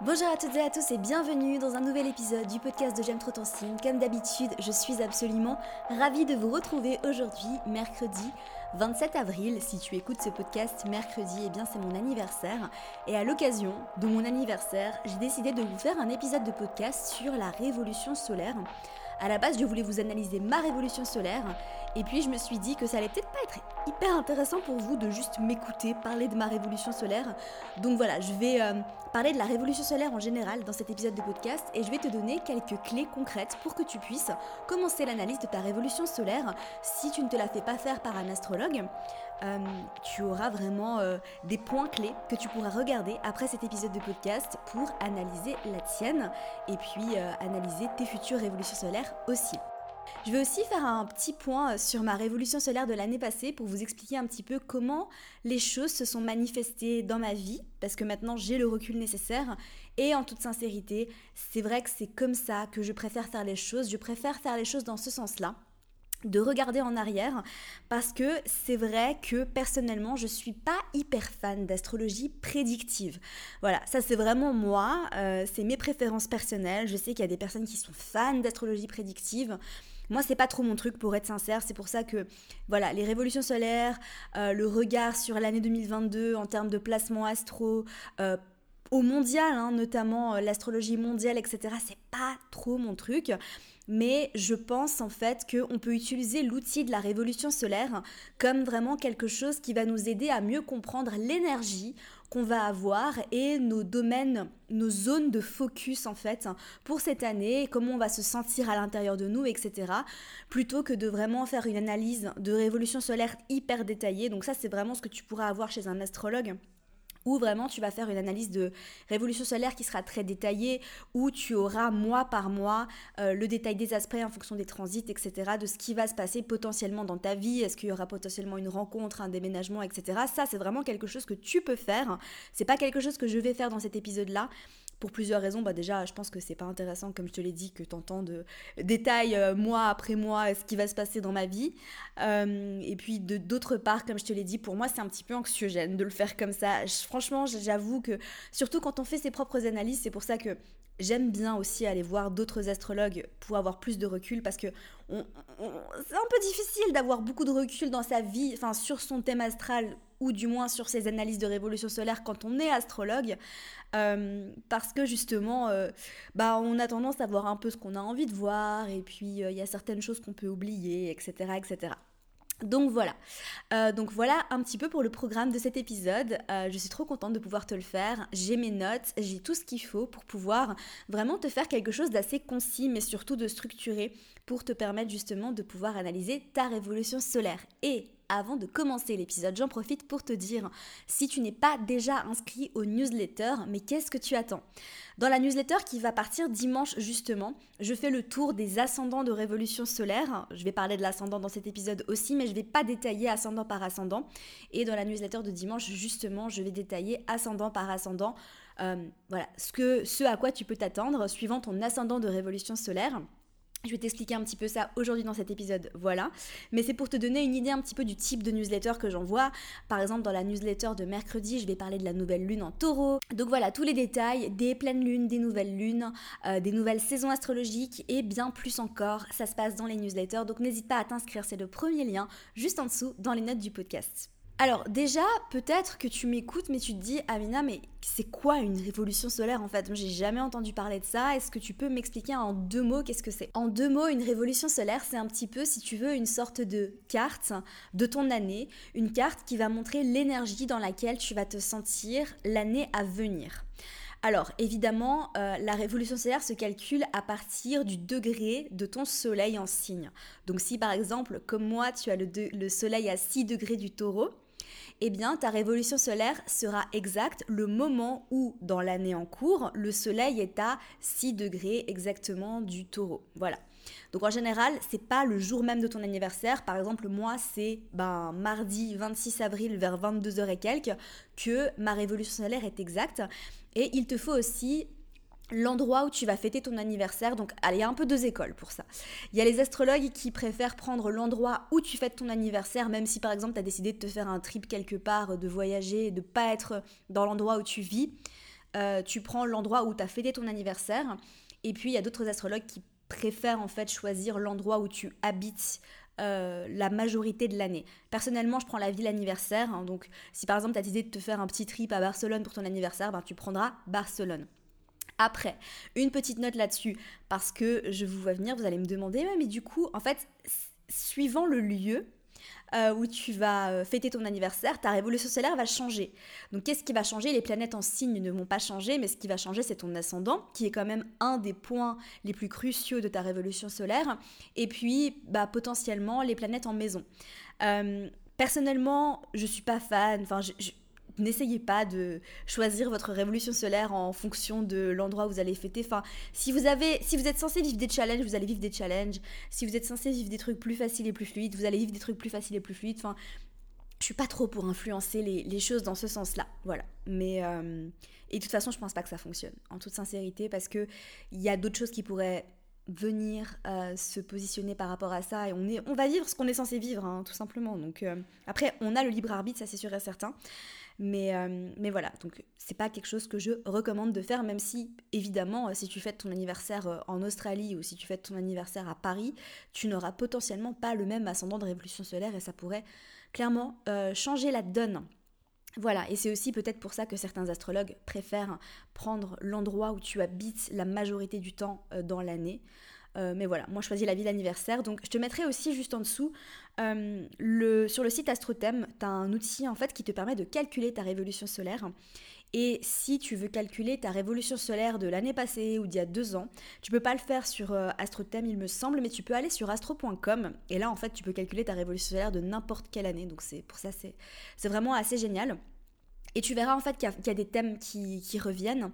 Bonjour à toutes et à tous et bienvenue dans un nouvel épisode du podcast de J'aime trop ton signe. Comme d'habitude, je suis absolument ravie de vous retrouver aujourd'hui, mercredi 27 avril. Si tu écoutes ce podcast mercredi, eh bien c'est mon anniversaire. Et à l'occasion de mon anniversaire, j'ai décidé de vous faire un épisode de podcast sur la révolution solaire. À la base, je voulais vous analyser ma révolution solaire et puis je me suis dit que ça allait peut-être pas être hyper intéressant pour vous de juste m'écouter parler de ma révolution solaire. Donc voilà, je vais euh, parler de la révolution solaire en général dans cet épisode de podcast et je vais te donner quelques clés concrètes pour que tu puisses commencer l'analyse de ta révolution solaire si tu ne te la fais pas faire par un astrologue. Euh, tu auras vraiment euh, des points clés que tu pourras regarder après cet épisode de podcast pour analyser la tienne et puis analyser tes futures révolutions solaires aussi. Je vais aussi faire un petit point euh, sur ma révolution solaire de l'année passée pour vous expliquer un petit peu comment les choses se sont manifestées dans ma vie, parce que maintenant j'ai le recul nécessaire. Et en toute sincérité, c'est vrai que c'est comme ça que je préfère faire les choses. Je préfère faire les choses dans ce sens-là de regarder en arrière parce que c'est vrai que personnellement je suis pas hyper fan d'astrologie prédictive. Voilà, ça c'est vraiment moi, euh, c'est mes préférences personnelles. Je sais qu'il y a des personnes qui sont fans d'astrologie prédictive. Moi, c'est pas trop mon truc pour être sincère. C'est pour ça que, voilà, les révolutions solaires, euh, le regard sur l'année 2022 en termes de placement astro, euh, au mondial, hein, notamment euh, l'astrologie mondiale, etc., c'est pas trop mon truc. Mais je pense en fait qu'on peut utiliser l'outil de la révolution solaire comme vraiment quelque chose qui va nous aider à mieux comprendre l'énergie qu'on va avoir et nos domaines, nos zones de focus en fait pour cette année, comment on va se sentir à l'intérieur de nous, etc. Plutôt que de vraiment faire une analyse de révolution solaire hyper détaillée. Donc ça c'est vraiment ce que tu pourras avoir chez un astrologue où vraiment tu vas faire une analyse de révolution solaire qui sera très détaillée, où tu auras mois par mois euh, le détail des aspects en fonction des transits, etc., de ce qui va se passer potentiellement dans ta vie, est-ce qu'il y aura potentiellement une rencontre, un déménagement, etc. Ça, c'est vraiment quelque chose que tu peux faire. C'est pas quelque chose que je vais faire dans cet épisode-là, pour plusieurs raisons. Bah déjà, je pense que c'est pas intéressant, comme je te l'ai dit, que tu de détails euh, mois après mois ce qui va se passer dans ma vie. Euh, et puis d'autre part, comme je te l'ai dit, pour moi c'est un petit peu anxiogène de le faire comme ça. franchement, j'avoue que surtout quand on fait ses propres analyses, c'est pour ça que J'aime bien aussi aller voir d'autres astrologues pour avoir plus de recul parce que c'est un peu difficile d'avoir beaucoup de recul dans sa vie, enfin sur son thème astral ou du moins sur ses analyses de révolution solaire quand on est astrologue, euh, parce que justement, euh, bah, on a tendance à voir un peu ce qu'on a envie de voir et puis euh, il y a certaines choses qu'on peut oublier, etc., etc. Donc voilà, donc voilà un petit peu pour le programme de cet épisode. Je suis trop contente de pouvoir te le faire. J'ai mes notes, j'ai tout ce qu'il faut pour pouvoir vraiment te faire quelque chose d'assez concis, mais surtout de structuré pour te permettre justement de pouvoir analyser ta révolution solaire. Et avant de commencer l'épisode, j'en profite pour te dire, si tu n'es pas déjà inscrit au newsletter, mais qu'est-ce que tu attends? Dans la newsletter qui va partir dimanche justement, je fais le tour des ascendants de révolution solaire. Je vais parler de l'ascendant dans cet épisode aussi, mais je ne vais pas détailler ascendant par ascendant. Et dans la newsletter de dimanche, justement, je vais détailler ascendant par ascendant. Euh, voilà, ce, à quoi tu peux t'attendre suivant ton ascendant de révolution solaire. Je vais t'expliquer un petit peu ça aujourd'hui dans cet épisode, voilà. Mais c'est pour te donner une idée un petit peu du type de newsletter que j'envoie. Par exemple, dans la newsletter de mercredi, je vais parler de la nouvelle lune en taureau. Donc voilà, tous les détails des pleines lunes, des nouvelles lunes, euh, des nouvelles saisons astrologiques et bien plus encore. Ça se passe dans les newsletters, donc n'hésite pas à t'inscrire, c'est le premier lien juste en dessous dans les notes du podcast. Alors déjà, peut-être que tu m'écoutes, mais tu te dis, Amina, mais c'est quoi une révolution solaire en fait? J'ai jamais entendu parler de ça. Est-ce que tu peux m'expliquer en deux mots qu'est-ce que c'est? En deux mots, une révolution solaire, c'est un petit peu, si tu veux, une sorte de carte de ton année, une carte qui va montrer l'énergie dans laquelle tu vas te sentir l'année à venir. Alors évidemment, euh, la révolution solaire se calcule à partir du degré de ton soleil en signe. Donc si par exemple, comme moi, tu as le, le soleil à 6 degrés du taureau, eh bien ta révolution solaire sera exacte le moment où, dans l'année en cours, le soleil est à 6 degrés exactement du taureau. Voilà. Donc en général, c'est pas le jour même de ton anniversaire. Par exemple, moi, c'est ben, mardi 26 avril vers 22h et quelques que ma révolution solaire est exacte. Et il te faut aussi l'endroit où tu vas fêter ton anniversaire. Donc, il y a un peu deux écoles pour ça. Il y a les astrologues qui préfèrent prendre l'endroit où tu fêtes ton anniversaire, même si par exemple tu as décidé de te faire un trip quelque part, de voyager, de pas être dans l'endroit où tu vis. euh, tu prends l'endroit où tu as fêté ton anniversaire. Et puis, il y a d'autres astrologues qui préfèrent en fait choisir l'endroit où tu habites euh, la majorité de l'année. Personnellement, je prends la ville anniversaire. Hein, donc, si par exemple, tu as décidé de te faire un petit trip à Barcelone pour ton anniversaire, ben, tu prendras Barcelone. Après, une petite note là-dessus, parce que je vous vois venir, vous allez me demander, mais du coup, en fait, suivant le lieu, euh, où tu vas euh, fêter ton anniversaire, ta révolution solaire va changer. Donc qu'est-ce qui va changer? Les planètes en signe ne vont pas changer, mais ce qui va changer, c'est ton ascendant, qui est quand même un des points les plus cruciaux de ta révolution solaire. Et puis, bah, potentiellement, les planètes en maison. Euh, personnellement, je suis pas fan. Enfin, je n'essayez pas de choisir votre révolution solaire en fonction de l'endroit où vous allez fêter. Enfin, si vous avez, si vous êtes censé vivre des challenges, vous allez vivre des challenges. Si vous êtes censé vivre des trucs plus faciles et plus fluides, vous allez vivre des trucs plus faciles et plus fluides. Enfin, je suis pas trop pour influencer les, choses dans ce sens-là, voilà. Mais euh, et de toute façon, je pense pas que ça fonctionne, en toute sincérité, parce que il y a d'autres choses qui pourraient venir euh, se positionner par rapport à ça et on est on va vivre ce qu'on est censé vivre hein, tout simplement. Donc euh, après on a le libre arbitre ça c'est sûr et certain. Mais, euh, mais voilà, donc c'est pas quelque chose que je recommande de faire, même si évidemment, si tu fêtes ton anniversaire en Australie ou si tu fêtes ton anniversaire à Paris, tu n'auras potentiellement pas le même ascendant de révolution solaire et ça pourrait clairement changer la donne. Voilà, et c'est aussi peut-être pour ça que certains astrologues préfèrent prendre l'endroit où tu habites la majorité du temps dans l'année. Euh, mais voilà, moi je choisis la ville anniversaire. Donc je te mettrai aussi juste en dessous, euh, sur le site AstroThem, tu as un outil en fait qui te permet de calculer ta révolution solaire. Et si tu veux calculer ta révolution solaire de l'année passée ou d'il y a deux ans, tu peux pas le faire sur euh, AstroThem, il me semble, mais tu peux aller sur astro.com et là en fait tu peux calculer ta révolution solaire de n'importe quelle année. Donc c'est pour ça c'est vraiment assez génial. Et tu verras en fait qu'il y, a des thèmes qui, qui reviennent.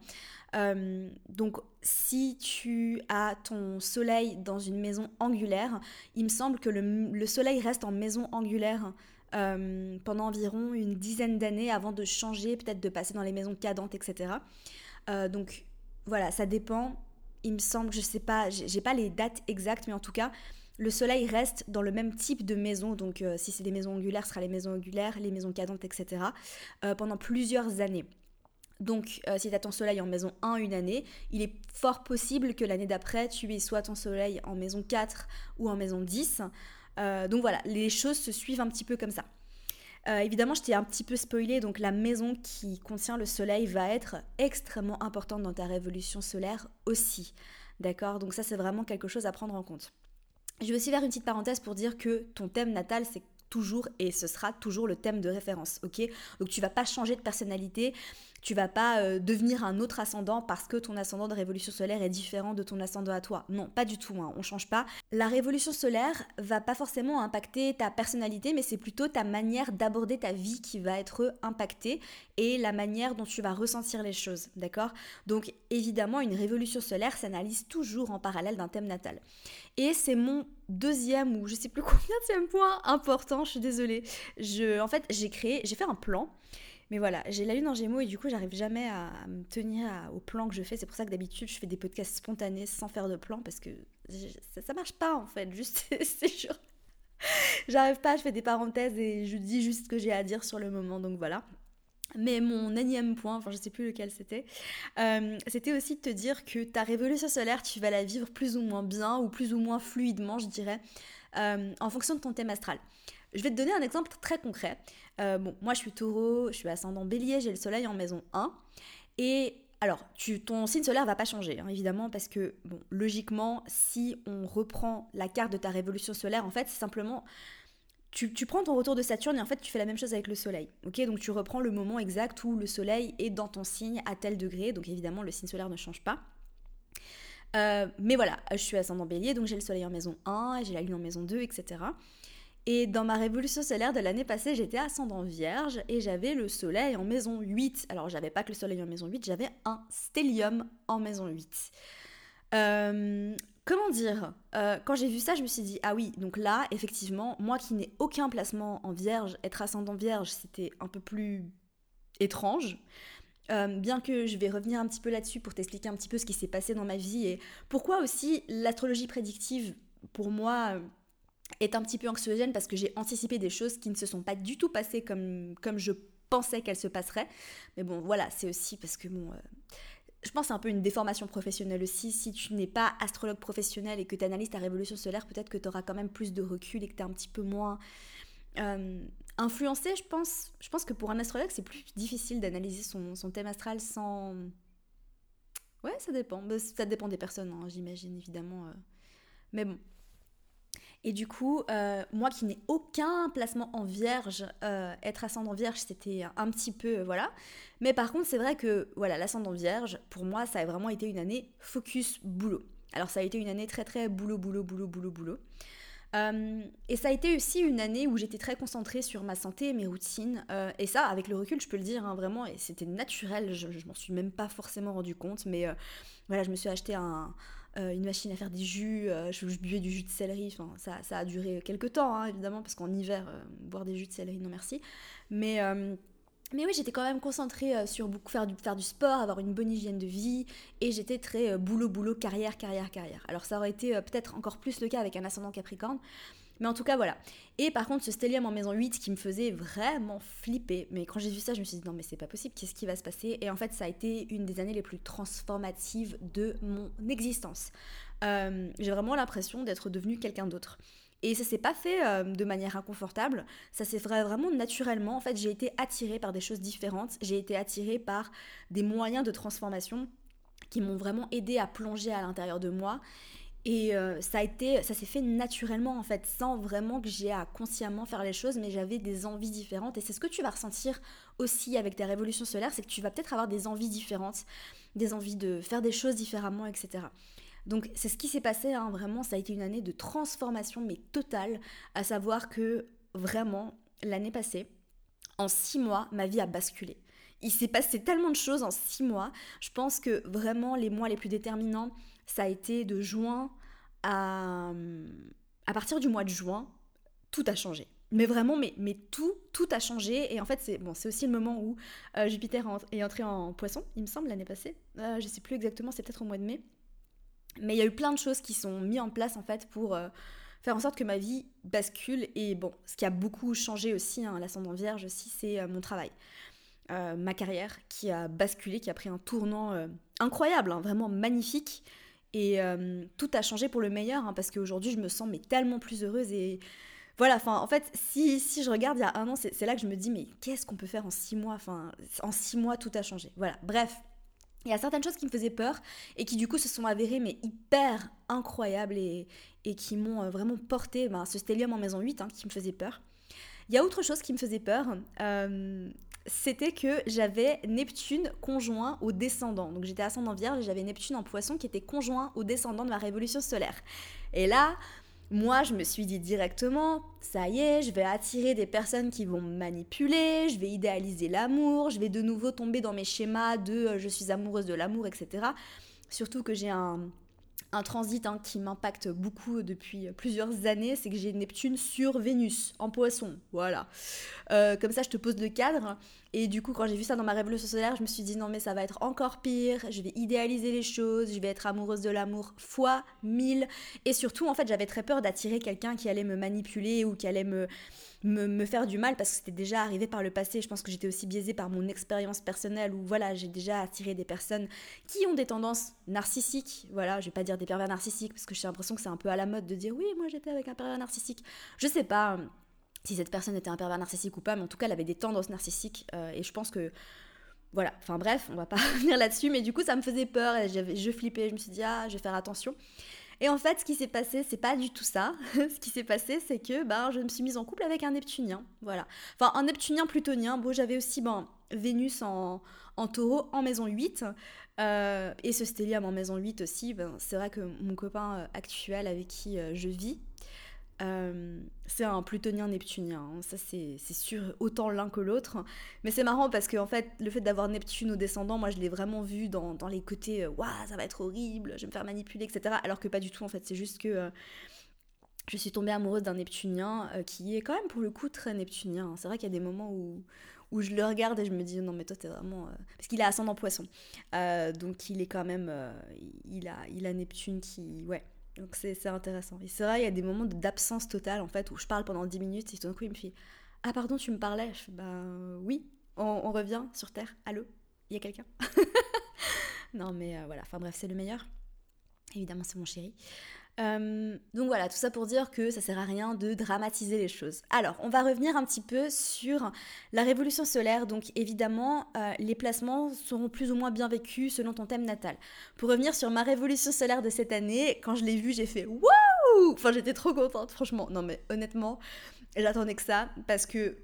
Euh, donc si tu as ton soleil dans une maison angulaire, il me semble que le, soleil reste en maison angulaire euh, pendant environ une dizaine d'années avant de changer, peut-être de passer dans les maisons cadentes, etc. Euh, donc voilà, ça dépend. Il me semble, je sais pas, j'ai pas les dates exactes, mais en tout cas, le soleil reste dans le même type de maison, donc si c'est des maisons angulaires, ce sera les maisons angulaires, les maisons cadentes, etc., pendant plusieurs années. Donc, euh, si tu as ton soleil en maison 1 une année, il est fort possible que l'année d'après, tu aies soit ton soleil en maison 4 ou en maison 10. Euh, donc voilà, les choses se suivent un petit peu comme ça. Euh, évidemment, je t'ai un petit peu spoilé, donc la maison qui contient le soleil va être extrêmement importante dans ta révolution solaire aussi. D'accord? Donc ça, c'est vraiment quelque chose à prendre en compte. Je vais aussi faire une petite parenthèse pour dire que ton thème natal, c'est toujours et ce sera toujours le thème de référence, ok? Donc tu vas pas changer de personnalité, tu vas pas euh, devenir un autre ascendant parce que ton ascendant de révolution solaire est différent de ton ascendant à toi. Non, pas du tout, hein, on change pas. La révolution solaire va pas forcément impacter ta personnalité, mais c'est plutôt ta manière d'aborder ta vie qui va être impactée et la manière dont tu vas ressentir les choses, d'accord? Donc évidemment, une révolution solaire s'analyse toujours en parallèle d'un thème natal. Et c'est mon deuxième ou je sais plus combien de point important, je suis désolée. Je, en fait, j'ai créé, j'ai fait un plan mais voilà, j'ai la lune en gémeaux et du coup, j'arrive jamais à, me tenir au plan que je fais. C'est pour ça que d'habitude, je fais des podcasts spontanés sans faire de plan parce que ça, marche pas en fait. Juste, c'est sûr. J'arrive pas, je fais des parenthèses et je dis juste ce que j'ai à dire sur le moment. Donc voilà. Mais mon énième point, enfin je sais plus lequel c'était, euh, c'était aussi de te dire que ta révolution solaire, tu vas la vivre plus ou moins bien ou plus ou moins fluidement, je dirais, euh, en fonction de ton thème astral. Je vais te donner un exemple très concret. Euh, moi je suis taureau, je suis ascendant bélier, j'ai le soleil en maison 1. Et alors, ton signe solaire va pas changer, hein, évidemment, parce que, logiquement, si on reprend la carte de ta révolution solaire, en fait, c'est simplement. Tu, tu, prends ton retour de Saturne et en fait, tu fais la même chose avec le soleil. Ok, donc tu reprends le moment exact où le soleil est dans ton signe à tel degré. Donc évidemment, le signe solaire ne change pas. Euh, mais voilà, je suis ascendant bélier, donc j'ai le soleil en maison 1, j'ai la lune en maison 2, etc. Et dans ma révolution solaire de l'année passée, j'étais ascendant vierge et j'avais le soleil en maison 8. Alors j'avais pas que le soleil en maison 8, j'avais un stellium en maison 8. Euh, comment dire euh, Quand j'ai vu ça, je me suis dit, ah oui, donc là, effectivement, moi qui n'ai aucun placement en vierge, être ascendant vierge, c'était un peu plus étrange. Euh, bien que je vais revenir un petit peu là-dessus pour t'expliquer un petit peu ce qui s'est passé dans ma vie et pourquoi aussi l'astrologie prédictive, pour moi, est un petit peu anxiogène parce que j'ai anticipé des choses qui ne se sont pas du tout passées comme, comme je pensais qu'elles se passeraient. Mais bon, voilà, c'est aussi parce que bon, euh, je pense c'est un peu une déformation professionnelle aussi. Si tu n'es pas astrologue professionnel et que tu analyses ta révolution solaire, peut-être que tu auras quand même plus de recul et que tu es un petit peu moins euh, influencé. Je pense, je pense que pour un astrologue, c'est plus difficile d'analyser son, son, thème astral sans. Ouais, ça dépend. Bah, ça dépend des personnes, hein, j'imagine, évidemment. Euh. Mais bon, et du coup, euh, moi qui n'ai aucun placement en vierge, euh, être ascendant vierge, c'était un petit peu, euh, voilà. Mais par contre, c'est vrai que, voilà, l'ascendant vierge, pour moi, ça a vraiment été une année focus boulot. Alors ça a été une année très très boulot, boulot, boulot, boulot, boulot. et ça a été aussi une année où j'étais très concentrée sur ma santé, mes routines. et ça, avec le recul, je peux le dire hein, vraiment, et c'était naturel, je, je m'en suis même pas forcément rendu compte, mais voilà, je me suis acheté un, une machine à faire des jus, euh, je, buvais du jus de céleri, enfin, ça, ça a duré quelques temps, hein, évidemment, parce qu'en hiver, euh, boire des jus de céleri, non merci. Mais, mais oui, j'étais quand même concentrée sur beaucoup faire du, faire du sport, avoir une bonne hygiène de vie, et j'étais très boulot, boulot, carrière, carrière, carrière. Alors ça aurait été peut-être encore plus le cas avec un ascendant Capricorne, mais en tout cas, voilà. Et par contre, ce stellium en maison 8 qui me faisait vraiment flipper. Mais quand j'ai vu ça, je me suis dit non, mais c'est pas possible, qu'est-ce qui va se passer? Et en fait, ça a été une des années les plus transformatives de mon existence. Euh, j'ai vraiment l'impression d'être devenue quelqu'un d'autre. Et ça s'est pas fait euh, de manière inconfortable, ça s'est fait vraiment naturellement. En fait, j'ai été attirée par des choses différentes, j'ai été attirée par des moyens de transformation qui m'ont vraiment aidé à plonger à l'intérieur de moi et euh, ça a été, ça s'est fait naturellement en fait, sans vraiment que j'ai à consciemment faire les choses, mais j'avais des envies différentes. Et c'est ce que tu vas ressentir aussi avec ta révolution solaire, c'est que tu vas peut-être avoir des envies différentes, des envies de faire des choses différemment, etc. Donc c'est ce qui s'est passé, hein, vraiment, ça a été une année de transformation, mais totale, à savoir que vraiment, l'année passée, en six mois, ma vie a basculé. Il s'est passé tellement de choses en six mois. Je pense que vraiment les mois les plus déterminants, ça a été de juin à... À partir du mois de juin, tout a changé. Mais vraiment, mais, mais tout, tout a changé. Et en fait, c'est bon, aussi le moment où euh, Jupiter est entré en poisson, il me semble, l'année passée. Euh, je sais plus exactement, c'est peut-être au mois de mai. Mais il y a eu plein de choses qui sont mises en place, en fait, pour euh, faire en sorte que ma vie bascule. Et bon, ce qui a beaucoup changé aussi, hein, l'ascendant vierge aussi, c'est euh, mon travail. ma carrière qui a basculé, qui a pris un tournant incroyable, hein, vraiment magnifique. Et euh, tout a changé pour le meilleur, hein, parce qu'aujourd'hui, je me sens mais tellement plus heureuse. Et voilà, enfin, en fait, si, si je regarde il y a un an, c'est là que je me dis, mais qu'est-ce qu'on peut faire en six mois en six mois, tout a changé. Voilà, bref. Il y a certaines choses qui me faisaient peur et qui du coup se sont avérées mais hyper incroyables et, et qui m'ont euh, vraiment porté ben, ce stellium en maison 8 hein, qui me faisait peur. Il y a autre chose qui me faisait peur. Euh, c'était que j'avais Neptune conjoint au descendant. Donc j'étais ascendant vierge et j'avais Neptune en poisson qui était conjoint au descendant de ma révolution solaire. Et là, moi, je me suis dit directement, ça y est, je vais attirer des personnes qui vont me manipuler, je vais idéaliser l'amour, je vais de nouveau tomber dans mes schémas de euh, je suis amoureuse de l'amour, etc. Surtout que j'ai un, un transit hein, qui m'impacte beaucoup depuis plusieurs années, c'est que j'ai Neptune sur Vénus, en poisson. Voilà. Euh, comme ça, je te pose le cadre. Et du coup, quand j'ai vu ça dans ma révolution solaire, je me suis dit non, mais ça va être encore pire. Je vais idéaliser les choses, je vais être amoureuse de l'amour fois mille. Et surtout, en fait, j'avais très peur d'attirer quelqu'un qui allait me manipuler ou qui allait me me, faire du mal parce que c'était déjà arrivé par le passé. Je pense que j'étais aussi biaisée par mon expérience personnelle où voilà, j'ai déjà attiré des personnes qui ont des tendances narcissiques. Voilà, je vais pas dire des pervers narcissiques parce que j'ai l'impression que c'est un peu à la mode de dire oui, moi j'étais avec un pervers narcissique. Je sais pas euh, si cette personne était un pervers narcissique ou pas, mais en tout cas, elle avait des tendances narcissiques euh, et je pense que voilà, enfin bref, on va pas revenir là-dessus, mais du coup ça me faisait peur et je flippais, je me suis dit ah, je vais faire attention. Et en fait, ce qui s'est passé, c'est pas du tout ça. ce qui s'est passé, c'est que ben, je me suis mise en couple avec un Neptunien. Voilà. Enfin, un Neptunien plutonien. Bon, j'avais aussi ben, Vénus en, taureau en maison 8. Euh, et ce stellium en maison 8 aussi. Ben, c'est vrai que mon copain euh, actuel avec qui euh, je vis, euh, c'est un plutonien neptunien, hein. ça c'est sûr, autant l'un que l'autre. Mais c'est marrant parce que en fait, le fait d'avoir Neptune au descendant, moi je l'ai vraiment vu dans, les côtés, euh, waouh, ça va être horrible, je vais me faire manipuler, etc. Alors que pas du tout en fait, c'est juste que euh, je suis tombée amoureuse d'un neptunien qui est quand même pour le coup très neptunien. Hein. C'est vrai qu'il y a des moments où, où je le regarde et je me dis non mais toi t'es vraiment parce qu'il a ascendant poisson donc il est quand même il a il a Neptune qui ouais donc c'est intéressant. Et c'est vrai, il y a des moments d'absence totale, en fait, où je parle pendant 10 minutes et tout d'un coup, il me fait Ah, pardon, tu me parlais Je fais Ben oui, on, revient sur Terre. Allô? Il y a quelqu'un non mais voilà, enfin bref, c'est le meilleur. Évidemment, c'est mon chéri. Euh, donc voilà, tout ça pour dire que ça sert à rien de dramatiser les choses. Alors, on va revenir un petit peu sur la révolution solaire. Donc évidemment, euh, les placements seront plus ou moins bien vécus selon ton thème natal. Pour revenir sur ma révolution solaire de cette année, quand je l'ai vue, j'ai fait wouh Enfin, j'étais trop contente, franchement. Non mais honnêtement, j'attendais que ça parce que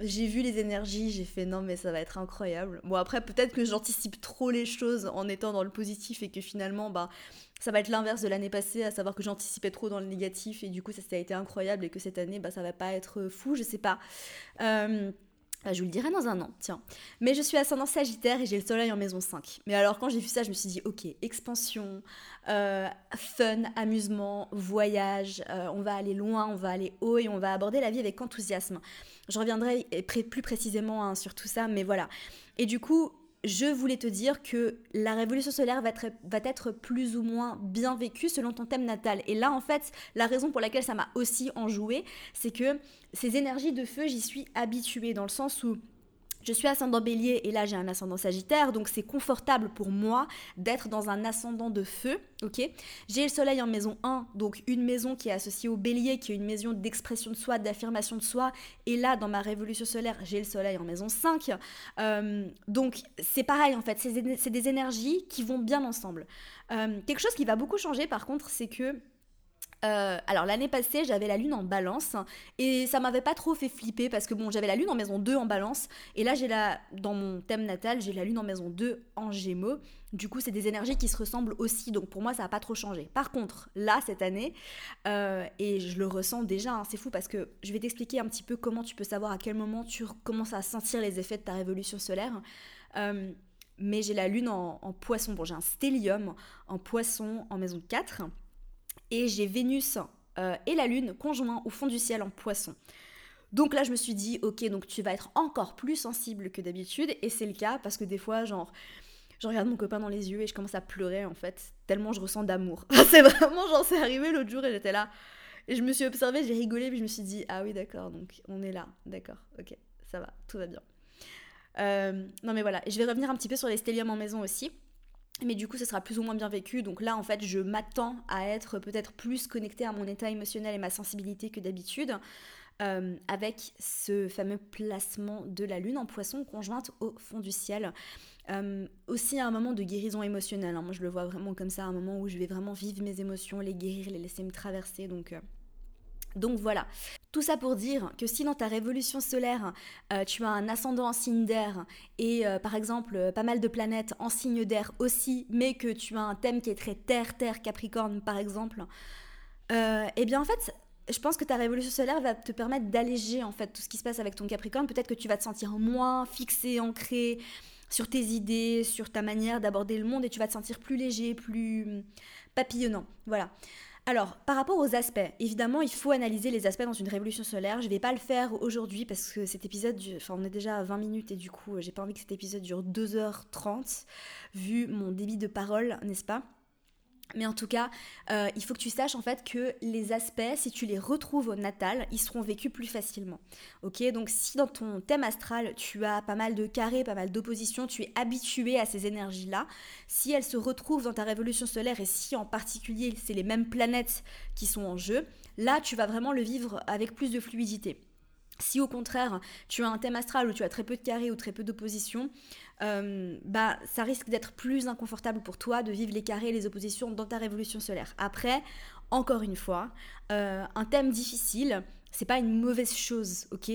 j'ai vu les énergies, j'ai fait non mais ça va être incroyable. Bon après peut-être que j'anticipe trop les choses en étant dans le positif et que finalement bah ça va être l'inverse de l'année passée, à savoir que j'anticipais trop dans le négatif et du coup ça, ça a été incroyable et que cette année bah ça va pas être fou, je sais pas. Euh, bah, je vous le dirai dans un an, tiens. Mais je suis ascendant Sagittaire et j'ai le soleil en maison 5. Mais alors quand j'ai vu ça, je me suis dit, ok, expansion, euh, fun, amusement, voyage, euh, on va aller loin, on va aller haut et on va aborder la vie avec enthousiasme. Je reviendrai plus précisément hein, sur tout ça, mais voilà. Et du coup, je voulais te dire que la révolution solaire va être, plus ou moins bien vécue selon ton thème natal. Et là, en fait, la raison pour laquelle ça m'a aussi enjoué, c'est que ces énergies de feu, j'y suis habituée, dans le sens où je suis ascendant bélier et là j'ai un ascendant sagittaire, donc c'est confortable pour moi d'être dans un ascendant de feu, ok? J'ai le soleil en maison 1, donc une maison qui est associée au bélier, qui est une maison d'expression de soi, d'affirmation de soi, et là dans ma révolution solaire, j'ai le soleil en maison 5. Euh, donc c'est pareil en fait, c'est des énergies qui vont bien ensemble. Euh, quelque chose qui va beaucoup changer par contre, c'est que euh, alors l'année passée, j'avais la lune en balance et ça m'avait pas trop fait flipper parce que bon, j'avais la lune en maison 2 en balance et là j'ai la dans mon thème natal, j'ai la lune en maison 2 en Gémeaux. Du coup, c'est des énergies qui se ressemblent aussi, donc pour moi, ça n'a pas trop changé. Par contre, là, cette année, euh, et je le ressens déjà, hein, c'est fou parce que je vais t'expliquer un petit peu comment tu peux savoir à quel moment tu commences à sentir les effets de ta révolution solaire. Euh, mais j'ai la lune en, poisson, bon, j'ai un stellium en poisson en maison 4 et j'ai Vénus euh, et la Lune conjoints au fond du ciel en poisson. Donc là, je me suis dit, ok, donc tu vas être encore plus sensible que d'habitude, et c'est le cas parce que des fois, genre, je regarde mon copain dans les yeux et je commence à pleurer en fait, tellement je ressens d'amour. c'est vraiment, genre, c'est arrivé l'autre jour et j'étais là. Et je me suis observée, j'ai rigolé, puis je me suis dit, ah oui, d'accord, donc on est là, d'accord, ok, ça va, tout va bien. Euh, non mais voilà, et je vais revenir un petit peu sur les stelliums en maison aussi. Mais du coup, ce sera plus ou moins bien vécu. Donc là, en fait, je m'attends à être peut-être plus connectée à mon état émotionnel et ma sensibilité que d'habitude. Euh, avec ce fameux placement de la lune en poisson conjointe au fond du ciel. Euh, aussi un moment de guérison émotionnelle. Hein. Moi, je le vois vraiment comme ça, un moment où je vais vraiment vivre mes émotions, les guérir, les laisser me traverser. Donc, euh, donc voilà. Tout ça pour dire que si dans ta révolution solaire, euh, tu as un ascendant en signe d'air et euh, par exemple euh, pas mal de planètes en signe d'air aussi, mais que tu as un thème qui est très terre, terre, capricorne par exemple, eh bien en fait, je pense que ta révolution solaire va te permettre d'alléger en fait tout ce qui se passe avec ton capricorne. Peut-être que tu vas te sentir moins fixé, ancré sur tes idées, sur ta manière d'aborder le monde et tu vas te sentir plus léger, plus hum, papillonnant. Voilà. Alors, par rapport aux aspects, évidemment, il faut analyser les aspects dans une révolution solaire. Je ne vais pas le faire aujourd'hui parce que cet épisode, enfin, on est déjà à 20 minutes et du coup, j'ai pas envie que cet épisode dure 2h30, vu mon débit de parole, n'est-ce pas? Mais en tout cas, euh, il faut que tu saches en fait que les aspects, si tu les retrouves au natal, ils seront vécus plus facilement. Ok, donc si dans ton thème astral tu as pas mal de carrés, pas mal d'oppositions, tu es habitué à ces énergies-là, si elles se retrouvent dans ta révolution solaire et si en particulier c'est les mêmes planètes qui sont en jeu, là tu vas vraiment le vivre avec plus de fluidité. Si au contraire tu as un thème astral où tu as très peu de carrés ou très peu d'opposition, euh, bah, ça risque d'être plus inconfortable pour toi de vivre les carrés et les oppositions dans ta révolution solaire. Après, encore une fois, euh, un thème difficile, c'est pas une mauvaise chose, ok?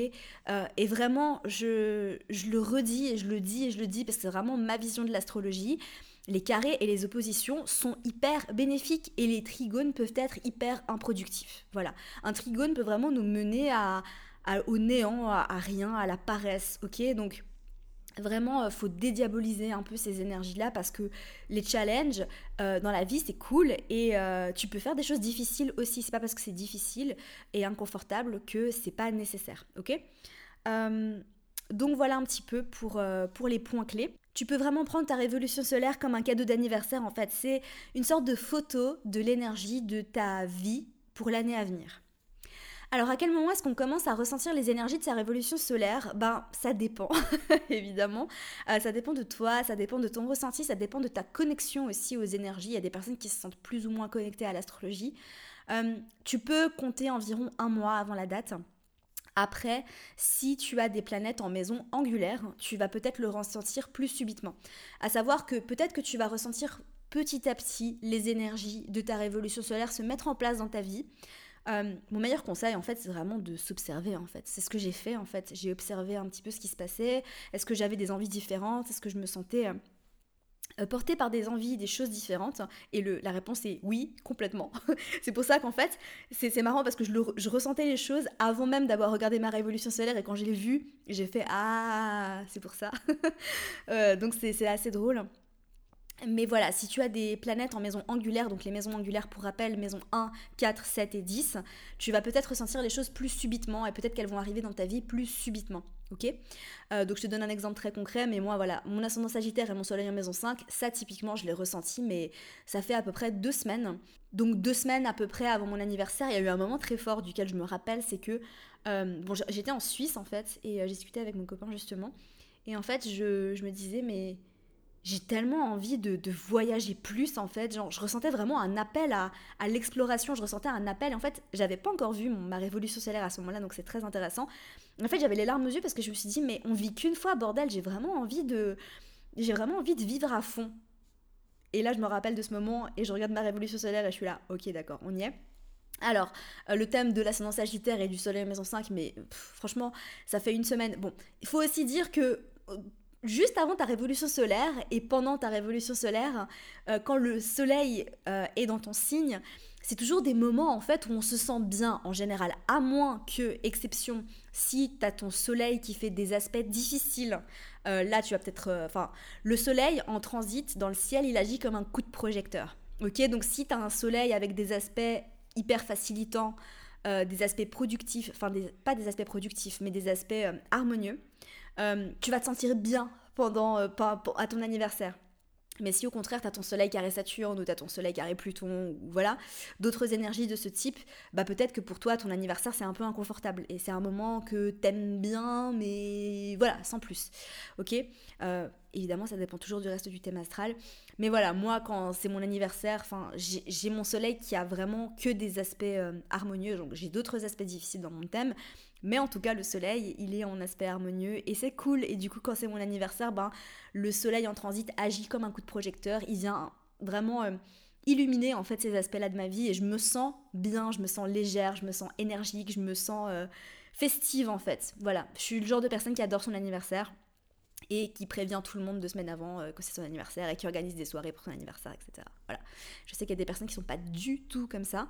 Euh, Et vraiment, je, je le redis et je le dis et je le dis parce que c'est vraiment ma vision de l'astrologie. Les carrés et les oppositions sont hyper bénéfiques et les trigones peuvent être hyper improductifs. Voilà. Un trigone peut vraiment nous mener à, au néant, à, à, rien, à la paresse, ok? Donc, Vraiment, euh, faut dédiaboliser un peu ces énergies-là parce que les challenges euh, dans la vie, c'est cool et euh, tu peux faire des choses difficiles aussi. C'est pas parce que c'est difficile et inconfortable que c'est pas nécessaire, ok? Donc voilà un petit peu pour, pour les points clés. Tu peux vraiment prendre ta révolution solaire comme un cadeau d'anniversaire en fait. C'est une sorte de photo de l'énergie de ta vie pour l'année à venir. Alors à quel moment est-ce qu'on commence à ressentir les énergies de sa révolution solaire? Ben ça dépend, évidemment. Euh, ça dépend de toi, ça dépend de ton ressenti, ça dépend de ta connexion aussi aux énergies. Il y a des personnes qui se sentent plus ou moins connectées à l'astrologie. Euh, tu peux compter environ un mois avant la date. Après, si tu as des planètes en maison angulaire, tu vas peut-être le ressentir plus subitement. À savoir que peut-être que tu vas ressentir petit à petit les énergies de ta révolution solaire se mettre en place dans ta vie. Euh, mon meilleur conseil, en fait, c'est vraiment de s'observer, en fait. C'est ce que j'ai fait, en fait. J'ai observé un petit peu ce qui se passait. Est-ce que j'avais des envies différentes? Est-ce que je me sentais... Euh, euh, portée par des envies, des choses différentes? Et le, la réponse est oui, complètement. c'est pour ça qu'en fait, c'est marrant parce que je, je, ressentais les choses avant même d'avoir regardé ma révolution solaire et quand je l'ai vue, j'ai fait Ah, c'est pour ça. donc c'est assez drôle. Mais voilà, si tu as des planètes en maison angulaire, donc les maisons angulaires pour rappel, maison 1, 4, 7 et 10, tu vas peut-être ressentir les choses plus subitement et peut-être qu'elles vont arriver dans ta vie plus subitement. Ok? Euh, Donc je te donne un exemple très concret, mais moi voilà, mon ascendant sagittaire et mon soleil en maison 5, ça typiquement je l'ai ressenti, mais ça fait à peu près deux semaines. Donc deux semaines à peu près avant mon anniversaire, il y a eu un moment très fort duquel je me rappelle, c'est que euh, bon, j'étais en Suisse en fait et euh, j'ai discuté avec mon copain justement. Et en fait, je, je me disais, mais j'ai tellement envie de, voyager plus en fait. Genre, je ressentais vraiment un appel à, l'exploration, je ressentais un appel. En fait, j'avais pas encore vu ma révolution solaire à ce moment-là, donc c'est très intéressant. En fait, j'avais les larmes aux yeux parce que je me suis dit, mais on vit qu'une fois, bordel, j'ai vraiment envie de. Vraiment envie de vivre à fond. Et là, je me rappelle de ce moment et je regarde ma révolution solaire et je suis là, ok, d'accord, on y est. Alors, euh, le thème de l'ascendant sagittaire et du soleil en maison 5, mais franchement, ça fait une semaine. Bon, il faut aussi dire que euh, juste avant ta révolution solaire et pendant ta révolution solaire, euh, quand le soleil euh, est dans ton signe, c'est toujours des moments en fait où on se sent bien en général, à moins que, exception, si tu as ton soleil qui fait des aspects difficiles, euh, là tu vas peut-être... Enfin, le soleil en transit dans le ciel, il agit comme un coup de projecteur. Ok, donc si tu as un soleil avec des aspects hyper facilitants, des aspects productifs, enfin pas des aspects productifs, mais des aspects harmonieux, euh, tu vas te sentir bien pendant euh, à ton anniversaire. Mais si au contraire, tu as ton soleil carré Saturne ou tu as ton soleil carré Pluton, ou voilà, d'autres énergies de ce type, bah peut-être que pour toi, ton anniversaire, c'est un peu inconfortable. Et c'est un moment que t'aimes bien, mais voilà, sans plus. Ok? Euh, Évidemment, ça dépend toujours du reste du thème astral. Mais voilà, moi, quand c'est mon anniversaire, j'ai mon soleil qui a vraiment que des aspects harmonieux. Donc j'ai d'autres aspects difficiles dans mon thème. Mais en tout cas, le soleil, il est en aspect harmonieux et c'est cool. Et du coup, quand c'est mon anniversaire, ben, le soleil en transit agit comme un coup de projecteur. Il vient vraiment euh, illuminer en fait ces aspects-là de ma vie et je me sens bien, je me sens légère, je me sens énergique, je me sens euh, festive en fait. Voilà, je suis le genre de personne qui adore son anniversaire et qui prévient tout le monde deux semaines avant euh, que c'est son anniversaire et qui organise des soirées pour son anniversaire, etc. Voilà. Je sais qu'il y a des personnes qui sont pas du tout comme ça,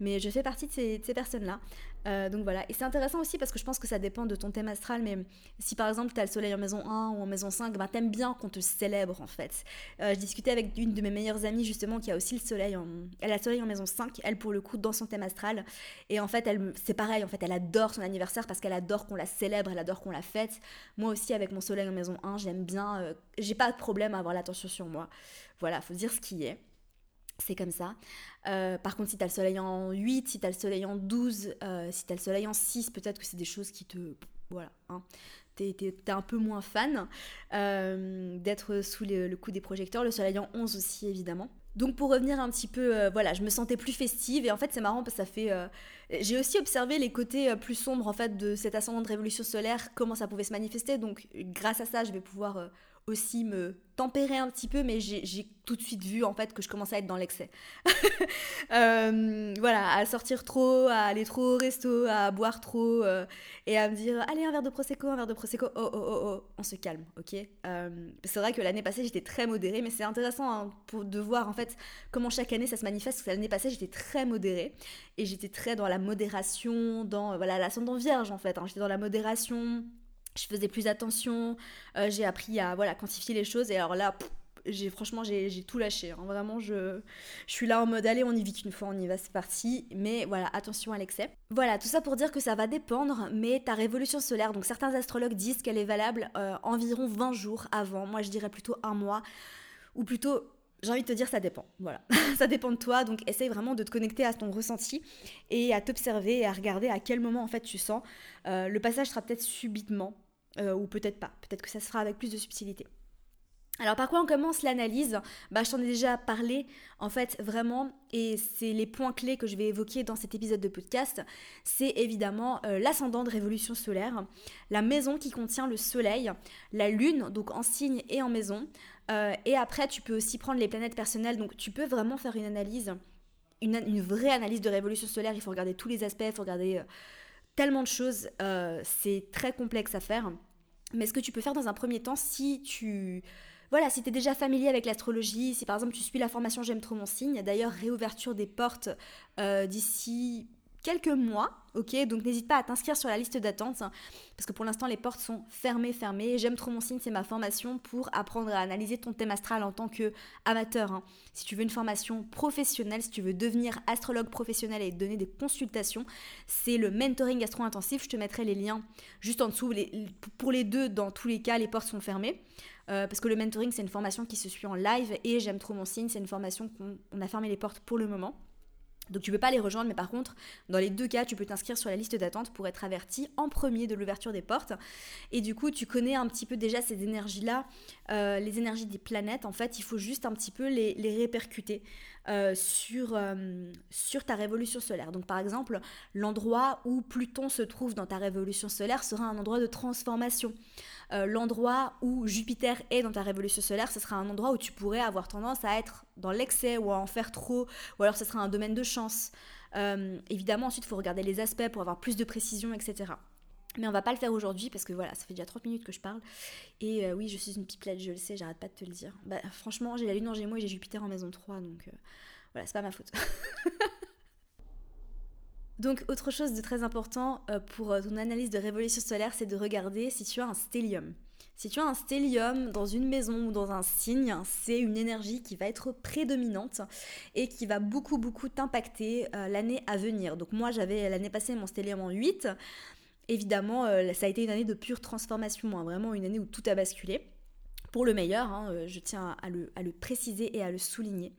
mais je fais partie de ces, personnes-là. Euh, donc voilà. Et c'est intéressant aussi parce que je pense que ça dépend de ton thème astral, mais si par exemple tu as le soleil en maison 1 ou en maison 5, ben t'aimes bien qu'on te célèbre en fait. Euh, je discutais avec une de mes meilleures amies justement qui a aussi le soleil en... Elle a le soleil en maison 5, elle pour le coup dans son thème astral. Et en fait, c'est pareil, en fait, elle adore son anniversaire parce qu'elle adore qu'on la célèbre, elle adore qu'on la fête. Moi aussi avec mon soleil en maison 1, j'aime bien, euh, j'ai pas de problème à avoir l'attention sur moi. Voilà, faut dire ce qui est. C'est comme ça. Euh, par contre, si tu as le soleil en 8, si tu as le soleil en 12, euh, si tu as le soleil en 6, peut-être que c'est des choses qui te... Voilà. Hein. Tu es, un peu moins fan d'être sous le, coup des projecteurs. Le soleil en 11 aussi, évidemment. Donc pour revenir un petit peu, voilà, je me sentais plus festive et en fait c'est marrant parce que ça fait... J'ai aussi observé les côtés plus sombres en fait de cet ascendant de révolution solaire, comment ça pouvait se manifester. Donc grâce à ça, je vais pouvoir aussi me tempérer un petit peu, mais j'ai tout de suite vu en fait que je commençais à être dans l'excès. Euh, voilà, à sortir trop, à aller trop au resto, à boire trop euh, et à me dire allez un verre de prosecco, un verre de prosecco, oh oh oh oh, on se calme, ok? Euh, c'est vrai que l'année passée j'étais très modérée, mais c'est intéressant hein, pour de voir en fait comment chaque année ça se manifeste. Que l'année passée j'étais très modérée et j'étais très dans la modération, dans voilà l'ascendant vierge en fait. Hein. j'étais dans la modération je faisais plus attention, euh, j'ai appris à voilà, quantifier les choses et alors là, j'ai franchement j'ai tout lâché. Hein. Vraiment, je, je suis là en mode allez, on y vit qu'une fois, on y va, c'est parti. Mais voilà, attention à l'excès. Voilà, tout ça pour dire que ça va dépendre, mais ta révolution solaire, donc certains astrologues disent qu'elle est valable euh, environ 20 jours avant. Moi, je dirais plutôt un mois, ou plutôt j'ai envie de te dire, ça dépend. Voilà, ça dépend de toi. Donc, essaye vraiment de te connecter à ton ressenti et à t'observer et à regarder à quel moment en fait tu sens. Euh, le passage sera peut-être subitement euh, ou peut-être pas. Peut-être que ça se fera avec plus de subtilité. Alors par quoi on commence l'analyse? Bah, Je t'en ai déjà parlé en fait vraiment et c'est les points clés que je vais évoquer dans cet épisode de podcast. C'est évidemment euh, l'ascendant de révolution solaire, la maison qui contient le soleil, la lune donc en signe et en maison. Euh, et après tu peux aussi prendre les planètes personnelles donc tu peux vraiment faire une analyse, une, vraie analyse de révolution solaire. Il faut regarder tous les aspects, il faut regarder euh, tellement de choses. c'est très complexe à faire. Mais ce que tu peux faire dans un premier temps si tu voilà, si tu es déjà familier avec l'astrologie, si par exemple tu suis la formation J'aime trop mon signe, d'ailleurs réouverture des portes euh, d'ici quelques mois, ok Donc n'hésite pas à t'inscrire sur la liste d'attente, parce que pour l'instant les portes sont fermées, fermées. J'aime trop mon signe, c'est ma formation pour apprendre à analyser ton thème astral en tant que amateur. Hein. Si tu veux une formation professionnelle, si tu veux devenir astrologue professionnel et donner des consultations, c'est le mentoring astro intensif. Je te mettrai les liens juste en dessous. pour les deux, dans tous les cas, les portes sont fermées. Euh, parce que le mentoring, c'est une formation qui se suit en live et j'aime trop mon signe, c'est une formation qu'on a fermé les portes pour le moment. Donc tu peux pas les rejoindre, mais par contre, dans les deux cas, tu peux t'inscrire sur la liste d'attente pour être averti en premier de l'ouverture des portes. Et du coup, tu connais un petit peu déjà ces énergies-là, euh, les énergies des planètes. En fait, il faut juste un petit peu les, répercuter euh, sur, euh, sur ta révolution solaire. Donc par exemple, l'endroit où Pluton se trouve dans ta révolution solaire sera un endroit de transformation. l'endroit où Jupiter est dans ta révolution solaire, ce sera un endroit où tu pourrais avoir tendance à être dans l'excès ou à en faire trop, ou alors ce sera un domaine de chance. Euh, évidemment, ensuite, il faut regarder les aspects pour avoir plus de précision, etc. Mais on va pas le faire aujourd'hui parce que voilà, ça fait déjà 30 minutes que je parle. Et euh, oui, je suis une pipelette, je le sais, j'arrête pas de te le dire. Bah, franchement, j'ai la lune en gémeaux et j'ai Jupiter en maison 3, donc euh, voilà, c'est pas ma faute. donc, autre chose de très important pour ton analyse de révolution solaire, c'est de regarder si tu as un stellium. Si tu as un stellium dans une maison ou dans un signe, c'est une énergie qui va être prédominante et qui va beaucoup beaucoup t'impacter euh, l'année à venir. Donc moi j'avais l'année passée mon stellium en 8. Évidemment, euh, ça a été une année de pure transformation, hein, vraiment une année où tout a basculé. Pour le meilleur, hein, euh, je tiens à le, préciser et à le souligner.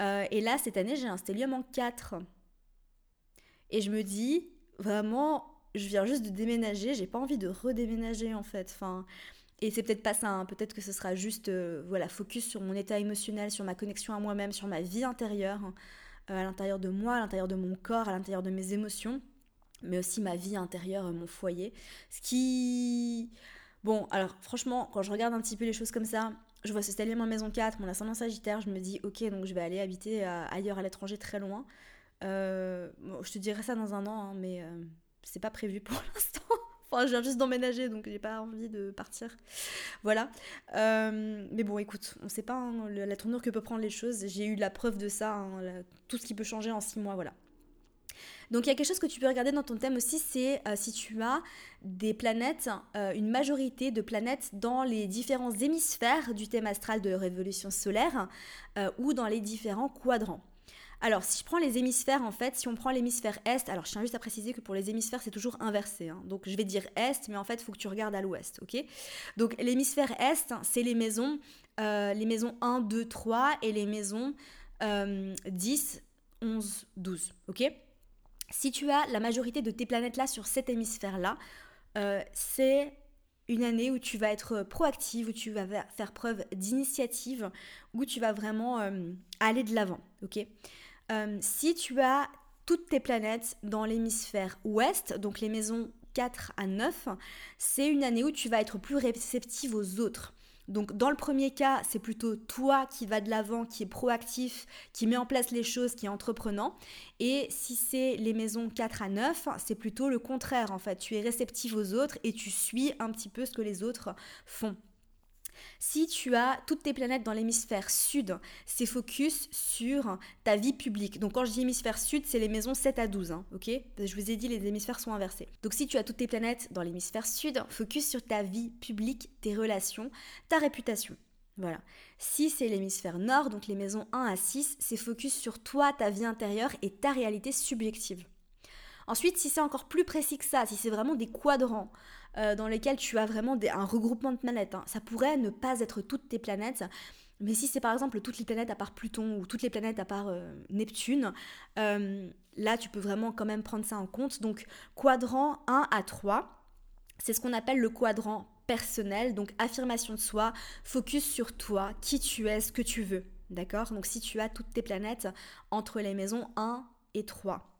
et là, cette année, j'ai un stellium en 4. Et je me dis, vraiment, je viens juste de déménager, j'ai pas envie de redéménager en fait. Enfin, et c'est peut-être pas ça, hein. peut-être que ce sera juste euh, voilà, focus sur mon état émotionnel, sur ma connexion à moi-même, sur ma vie intérieure, hein. euh, à l'intérieur de moi, à l'intérieur de mon corps, à l'intérieur de mes émotions, mais aussi ma vie intérieure, mon foyer. Ce qui... Bon, alors franchement, quand je regarde un petit peu les choses comme ça, je vois ce stellium en maison 4, mon ascendant sagittaire, je me dis, ok, donc je vais aller habiter ailleurs à l'étranger, très loin. Euh, je te dirai ça dans un an, hein, mais c'est pas prévu pour l'instant. Je viens juste d'emménager, donc j'ai pas envie de partir. Voilà. Euh, mais bon, écoute, on sait pas hein, la tournure que peut prendre les choses. J'ai eu la preuve de ça, hein, tout ce qui peut changer en six mois, voilà. Donc il y a quelque chose que tu peux regarder dans ton thème aussi, c'est euh, si tu as des planètes, euh, une majorité de planètes dans les différents hémisphères du thème astral de révolution solaire ou dans les différents quadrants. Alors, si je prends les hémisphères, en fait, si on prend l'hémisphère Est, alors je tiens juste à préciser que pour les hémisphères, c'est toujours inversé. Hein. Donc, je vais dire Est, mais en fait, il faut que tu regardes à l'Ouest, ok? Donc, l'hémisphère Est, c'est les maisons, euh, les maisons 1, 2, 3 et les maisons 10, 11, 12, ok? Si tu as la majorité de tes planètes-là sur cet hémisphère-là, euh, c'est une année où tu vas être proactive, où tu vas faire preuve d'initiative, où tu vas vraiment euh, aller de l'avant, ok? Euh, si tu as toutes tes planètes dans l'hémisphère ouest, donc les maisons 4 à 9, c'est une année où tu vas être plus réceptive aux autres. Donc dans le premier cas, c'est plutôt toi qui va de l'avant, qui est proactif, qui met en place les choses, qui est entreprenant. Et si c'est les maisons 4 à 9, c'est plutôt le contraire en fait. Tu es réceptive aux autres et tu suis un petit peu ce que les autres font. Si tu as toutes tes planètes dans l'hémisphère sud, c'est focus sur ta vie publique. Donc quand je dis hémisphère sud, c'est les maisons 7 à 12, hein, ok? Je vous ai dit, les hémisphères sont inversés. Donc si tu as toutes tes planètes dans l'hémisphère sud, focus sur ta vie publique, tes relations, ta réputation. Voilà. Si c'est l'hémisphère nord, donc les maisons 1 à 6, c'est focus sur toi, ta vie intérieure et ta réalité subjective. Ensuite, si c'est encore plus précis que ça, si c'est vraiment des quadrants, euh, dans lesquels tu as vraiment un regroupement de planètes. Hein. Ça pourrait ne pas être toutes tes planètes, Mais si c'est par exemple toutes les planètes à part Pluton ou toutes les planètes à part euh, Neptune, euh, là tu peux vraiment quand même prendre ça en compte. Donc quadrant 1 à 3, c'est ce qu'on appelle le quadrant personnel, donc affirmation de soi, focus sur toi, qui tu es, ce que tu veux. D'accord? Donc si tu as toutes tes planètes entre les maisons 1 et 3.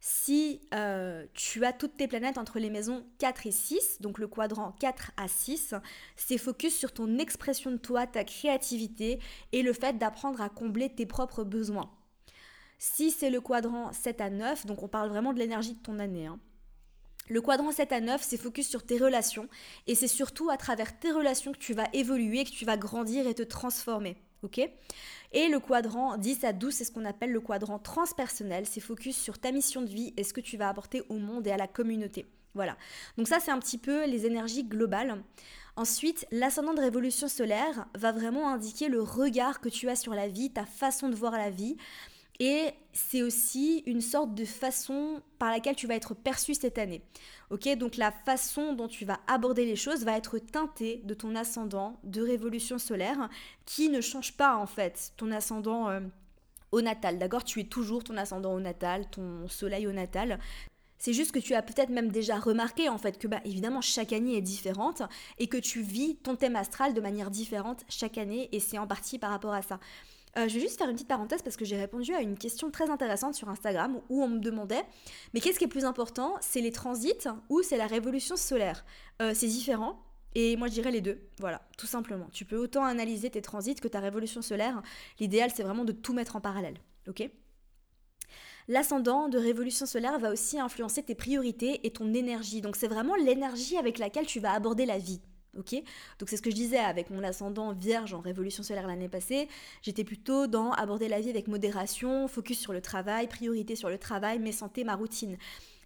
Si euh, tu as toutes tes planètes entre les maisons 4 et 6, donc le quadrant 4 à 6, c'est focus sur ton expression de toi, ta créativité et le fait d'apprendre à combler tes propres besoins. Si c'est le quadrant 7 à 9, donc on parle vraiment de l'énergie de ton année. Hein. Le quadrant 7 à 9, c'est focus sur tes relations et c'est surtout à travers tes relations que tu vas évoluer, que tu vas grandir et te transformer. ok? Et le quadrant 10 à 12, c'est ce qu'on appelle le quadrant transpersonnel. C'est focus sur ta mission de vie et ce que tu vas apporter au monde et à la communauté. Voilà. Donc ça, c'est un petit peu les énergies globales. Ensuite, l'ascendant de révolution solaire va vraiment indiquer le regard que tu as sur la vie, ta façon de voir la vie. Et c'est aussi une sorte de façon par laquelle tu vas être perçu cette année. Ok, donc la façon dont tu vas aborder les choses va être teintée de ton ascendant de révolution solaire qui ne change pas en fait ton ascendant euh, au natal. D'accord? Tu es toujours ton ascendant au natal, ton soleil au natal. C'est juste que tu as peut-être même déjà remarqué en fait que bah évidemment chaque année est différente et que tu vis ton thème astral de manière différente chaque année et c'est en partie par rapport à ça. Euh, je vais juste faire une petite parenthèse parce que j'ai répondu à une question très intéressante sur Instagram où on me demandait mais qu'est-ce qui est plus important C'est les transits ou c'est la révolution solaire? Euh, C'est différent. Et moi, je dirais les deux. Voilà, tout simplement. Tu peux autant analyser tes transits que ta révolution solaire. L'idéal, c'est vraiment de tout mettre en parallèle. L'ascendant de révolution solaire va aussi influencer tes priorités et ton énergie. Donc, c'est vraiment l'énergie avec laquelle tu vas aborder la vie. Donc c'est ce que je disais avec mon ascendant vierge en révolution solaire l'année passée. J'étais plutôt dans aborder la vie avec modération, focus sur le travail, priorité sur le travail, mes santé, ma routine.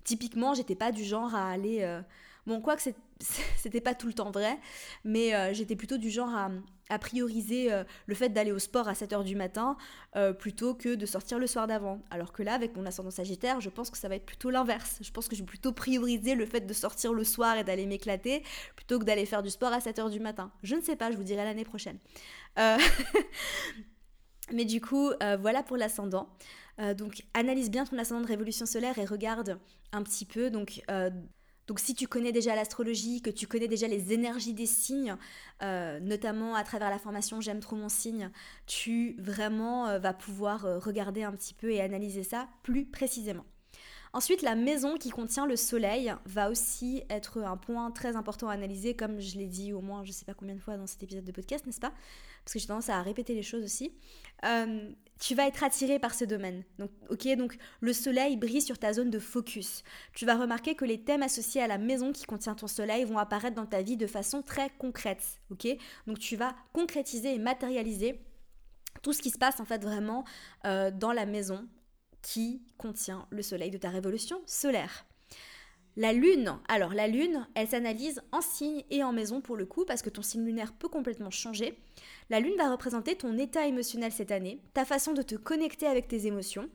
Typiquement, j'étais pas du genre à aller. Euh, bon, quoi que c'était pas tout le temps vrai, mais euh, j'étais plutôt du genre à, à prioriser euh, le fait d'aller au sport à 7h du matin euh, plutôt que de sortir le soir d'avant. Alors que là, avec mon ascendant sagittaire, je pense que ça va être plutôt l'inverse. Je pense que je vais plutôt prioriser le fait de sortir le soir et d'aller m'éclater plutôt que d'aller faire du sport à 7h du matin. Je ne sais pas, je vous dirai l'année prochaine. Euh, mais du coup, voilà pour l'ascendant. donc analyse bien ton ascendant de révolution solaire et regarde un petit peu donc donc si tu connais déjà l'astrologie, que tu connais déjà les énergies des signes, euh, notamment à travers la formation J'aime trop mon signe, tu vraiment euh, vas pouvoir euh, regarder un petit peu et analyser ça plus précisément. Ensuite, la maison qui contient le soleil va aussi être un point très important à analyser, comme je l'ai dit au moins je ne sais pas combien de fois dans cet épisode de podcast, n'est-ce pas? Parce que j'ai tendance à répéter les choses aussi. Euh, tu vas être attiré par ce domaine. Donc, ok, donc le soleil brille sur ta zone de focus. Tu vas remarquer que les thèmes associés à la maison qui contient ton soleil vont apparaître dans ta vie de façon très concrète. Ok, donc tu vas concrétiser et matérialiser tout ce qui se passe en fait vraiment euh, dans la maison qui contient le soleil de ta révolution solaire. La lune, alors la lune, elle s'analyse en signe et en maison pour le coup parce que ton signe lunaire peut complètement changer. La lune va représenter ton état émotionnel cette année, ta façon de te connecter avec tes émotions.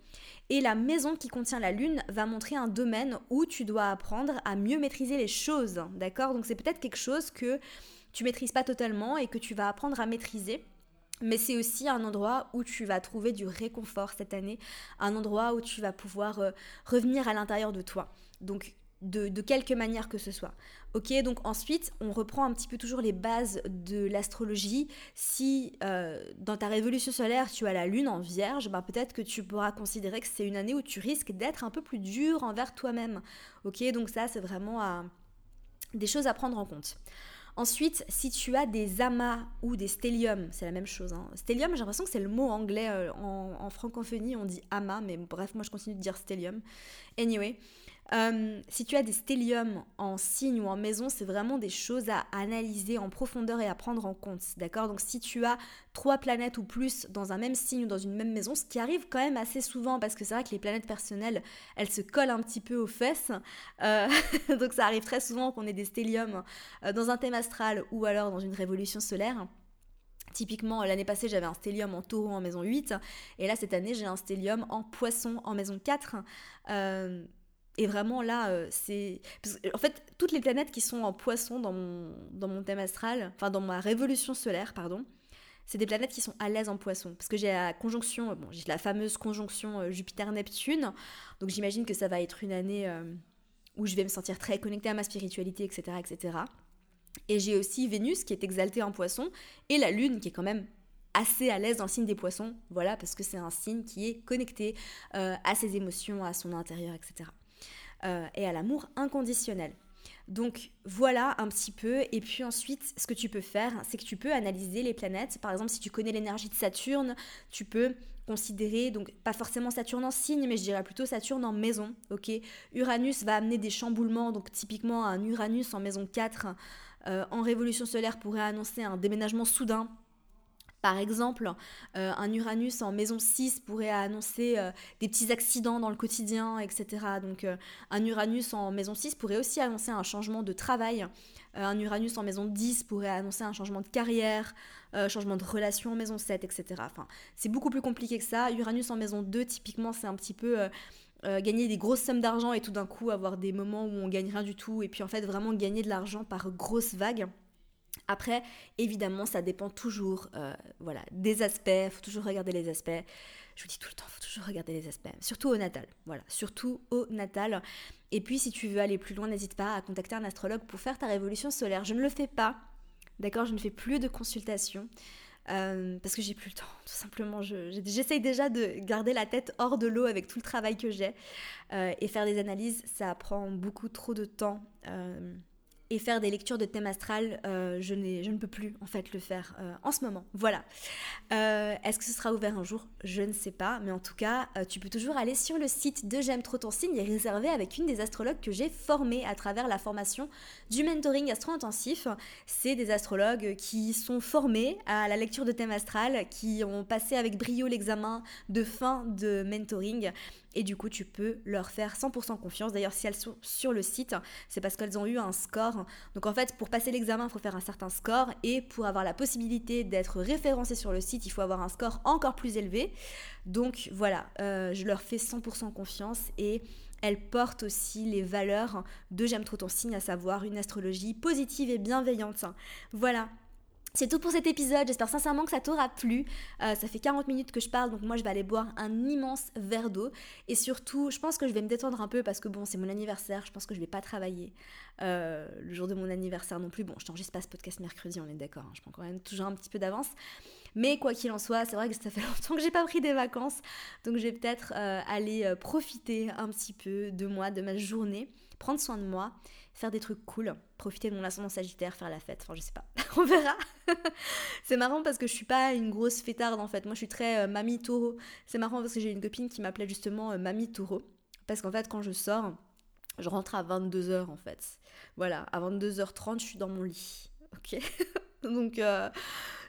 Et la maison qui contient la lune va montrer un domaine où tu dois apprendre à mieux maîtriser les choses, d'accord? Donc c'est peut-être quelque chose que tu maîtrises pas totalement et que tu vas apprendre à maîtriser. Mais c'est aussi un endroit où tu vas trouver du réconfort cette année, un endroit où tu vas pouvoir euh, revenir à l'intérieur de toi. Donc de, quelque manière que ce soit. Ok, donc ensuite, on reprend un petit peu toujours les bases de l'astrologie. Si euh, dans ta révolution solaire, tu as la lune en vierge, ben peut-être que tu pourras considérer que c'est une année où tu risques d'être un peu plus dur envers toi-même. Ok, donc ça, c'est vraiment des choses à prendre en compte. Ensuite, si tu as des amas ou des stellium, c'est la même chose. Hein. Stellium, j'ai l'impression que c'est le mot anglais. Euh, en, francophonie, on dit amas, mais bref, moi je continue de dire stellium. Anyway, euh, si tu as des stelliums en signe ou en maison, c'est vraiment des choses à analyser en profondeur et à prendre en compte. D'accord? Donc si tu as trois planètes ou plus dans un même signe ou dans une même maison, ce qui arrive quand même assez souvent parce que c'est vrai que les planètes personnelles, elles se collent un petit peu aux fesses. Euh, donc ça arrive très souvent qu'on ait des stelliums euh, dans un thème astral ou alors dans une révolution solaire. Typiquement, l'année passée, j'avais un stellium en taureau en maison 8, et là, cette année, j'ai un stellium en poisson en maison 4. Et vraiment là, euh, c'est... En fait, toutes les planètes qui sont en poisson dans mon, dans mon thème astral, enfin dans ma révolution solaire, pardon, c'est des planètes qui sont à l'aise en poisson. Parce que j'ai la conjonction, bon, j'ai la fameuse conjonction euh, Jupiter-Neptune. Donc j'imagine que ça va être une année euh, où je vais me sentir très connectée à ma spiritualité, etc. etc. Et j'ai aussi Vénus qui est exaltée en poisson et la Lune qui est quand même assez à l'aise dans le signe des poissons. Voilà, parce que c'est un signe qui est connecté à ses émotions, à son intérieur, etc. et à l'amour inconditionnel. Donc voilà un petit peu. Et puis ensuite, ce que tu peux faire, c'est que tu peux analyser les planètes. Par exemple, si tu connais l'énergie de Saturne, tu peux considérer, donc pas forcément Saturne en signe, mais je dirais plutôt Saturne en maison. Ok, Uranus va amener des chamboulements. Donc typiquement, un Uranus en maison 4 euh, en révolution solaire pourrait annoncer un déménagement soudain par exemple, euh, un Uranus en maison 6 pourrait annoncer euh, des petits accidents dans le quotidien, etc. Donc euh, un Uranus en maison 6 pourrait aussi annoncer un changement de travail. un Uranus en maison 10 pourrait annoncer un changement de carrière, changement de relation en maison 7, etc. Enfin, c'est beaucoup plus compliqué que ça. Uranus en maison 2, typiquement, c'est un petit peu... gagner des grosses sommes d'argent et tout d'un coup avoir des moments où on gagne rien du tout et puis en fait vraiment gagner de l'argent par grosses vagues. Après, évidemment, ça dépend toujours euh, voilà, des aspects, il faut toujours regarder les aspects. Je vous dis tout le temps, il faut toujours regarder les aspects, surtout au natal. Voilà, surtout au natal. Et puis, si tu veux aller plus loin, n'hésite pas à contacter un astrologue pour faire ta révolution solaire. Je ne le fais pas, d'accord Je ne fais plus de consultations. Euh, parce que j'ai plus le temps, tout simplement. J'essaye déjà de garder la tête hors de l'eau avec tout le travail que j'ai. Euh, et faire des analyses, ça prend beaucoup trop de temps et faire des lectures de thème astral, euh, je, je, ne peux plus en fait le faire euh, en ce moment. Voilà. Euh, est-ce que ce sera ouvert un jour? Je ne sais pas, mais en tout cas, tu peux toujours aller sur le site de J'aime trop ton signe et réserver avec une des astrologues que j'ai formées à travers la formation du mentoring astro-intensif. C'est des astrologues qui sont formés à la lecture de thème astral, qui ont passé avec brio l'examen de fin de mentoring et du coup tu peux leur faire 100% confiance. D'ailleurs si elles sont sur le site, c'est parce qu'elles ont eu un score. Donc en fait pour passer l'examen, il faut faire un certain score et pour avoir la possibilité d'être référencé sur le site, il faut avoir un score encore plus élevé. Donc voilà, euh, je leur fais 100% confiance et elles portent aussi les valeurs de J'aime trop ton signe, à savoir une astrologie positive et bienveillante. Voilà, c'est tout pour cet épisode, j'espère sincèrement que ça t'aura plu. Euh, ça fait 40 minutes que je parle, donc moi je vais aller boire un immense verre d'eau. Et surtout, je pense que je vais me détendre un peu parce que bon, c'est mon anniversaire, je pense que je vais pas travailler euh, le jour de mon anniversaire non plus. Bon, je t'enregistre pas ce podcast mercredi, on est d'accord, hein, je prends quand même toujours un petit peu d'avance. Mais quoi qu'il en soit, c'est vrai que ça fait longtemps que j'ai pas pris des vacances, donc je vais peut-être euh, aller profiter un petit peu de moi, de ma journée, prendre soin de moi faire des trucs cool, profiter de mon ascendant sagittaire, faire la fête, enfin je sais pas, on verra. c'est marrant parce que je suis pas une grosse fêtarde en fait, moi je suis très euh, mamie taureau. C'est marrant parce que j'ai une copine qui m'appelait justement euh, mamie taureau, parce qu'en fait quand je sors, je rentre à 22h en fait. Voilà, à 22h30 je suis dans mon lit, ok? Donc euh,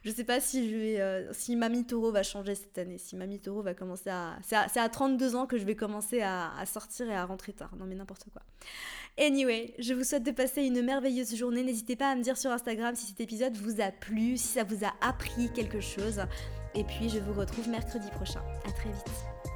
je sais pas si je vais, euh, si Mamie Taureau va changer cette année, si Mamie Taureau va commencer à... C'est à, à, 32 ans que je vais commencer à, à, sortir et à rentrer tard. Non mais n'importe quoi. Anyway, je vous souhaite de passer une merveilleuse journée. N'hésitez pas à me dire sur Instagram si cet épisode vous a plu, si ça vous a appris quelque chose. Et puis je vous retrouve mercredi prochain. À très vite.